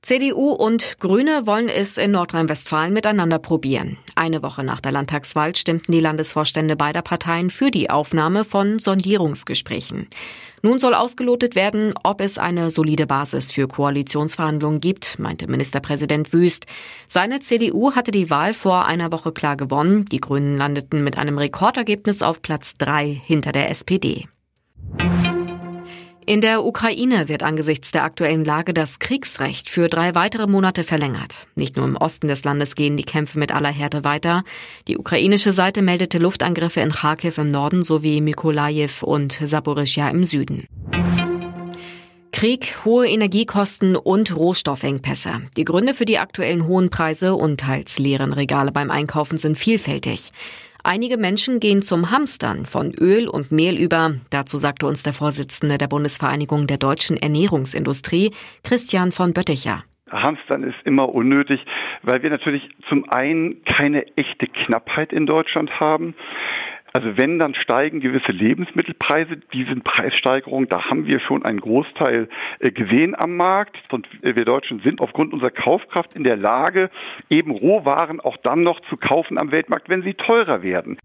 CDU und Grüne wollen es in Nordrhein-Westfalen miteinander probieren. Eine Woche nach der Landtagswahl stimmten die Landesvorstände beider Parteien für die Aufnahme von Sondierungsgesprächen. Nun soll ausgelotet werden, ob es eine solide Basis für Koalitionsverhandlungen gibt, meinte Ministerpräsident Wüst. Seine CDU hatte die Wahl vor einer Woche klar gewonnen. Die Grünen landeten mit einem Rekordergebnis auf Platz drei hinter der SPD. In der Ukraine wird angesichts der aktuellen Lage das Kriegsrecht für drei weitere Monate verlängert. Nicht nur im Osten des Landes gehen die Kämpfe mit aller Härte weiter. Die ukrainische Seite meldete Luftangriffe in Kharkiv im Norden sowie Mykolajiw und Saporischja im Süden. Krieg, hohe Energiekosten und Rohstoffengpässe. Die Gründe für die aktuellen hohen Preise und teils leeren Regale beim Einkaufen sind vielfältig. Einige Menschen gehen zum Hamstern von Öl und Mehl über. Dazu sagte uns der Vorsitzende der Bundesvereinigung der deutschen Ernährungsindustrie, Christian von Bötticher. Hamstern ist immer unnötig, weil wir natürlich zum einen keine echte Knappheit in Deutschland haben. Also wenn, dann steigen gewisse Lebensmittelpreise. Diese Preissteigerung, da haben wir schon einen Großteil äh, gesehen am Markt. Und wir Deutschen sind aufgrund unserer Kaufkraft in der Lage, eben Rohwaren auch dann noch zu kaufen am Weltmarkt, wenn sie teurer werden.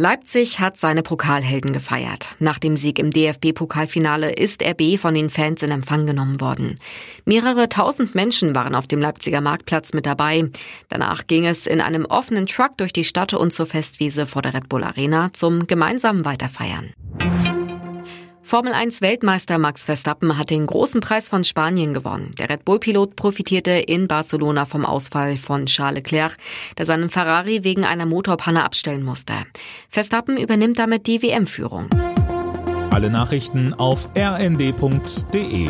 Leipzig hat seine Pokalhelden gefeiert. Nach dem Sieg im DFB-Pokalfinale ist RB von den Fans in Empfang genommen worden. Mehrere tausend Menschen waren auf dem Leipziger Marktplatz mit dabei. Danach ging es in einem offenen Truck durch die Stadt und zur Festwiese vor der Red Bull Arena zum gemeinsamen Weiterfeiern. Formel 1 Weltmeister Max Verstappen hat den großen Preis von Spanien gewonnen. Der Red Bull Pilot profitierte in Barcelona vom Ausfall von Charles Leclerc, der seinen Ferrari wegen einer Motorpanne abstellen musste. Verstappen übernimmt damit die WM-Führung. Alle Nachrichten auf rnd.de